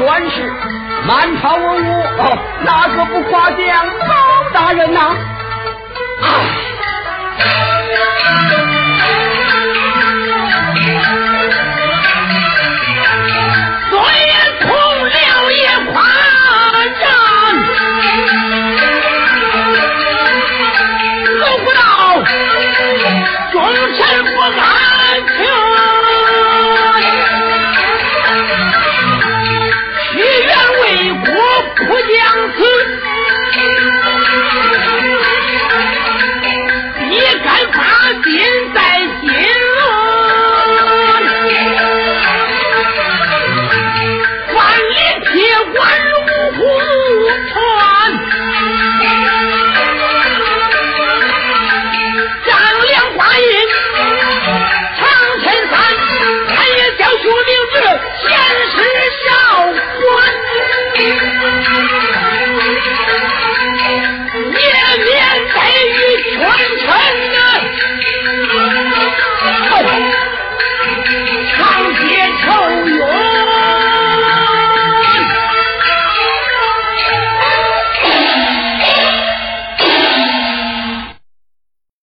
全是满朝文武，哪个不夸奖包大人呐？啊！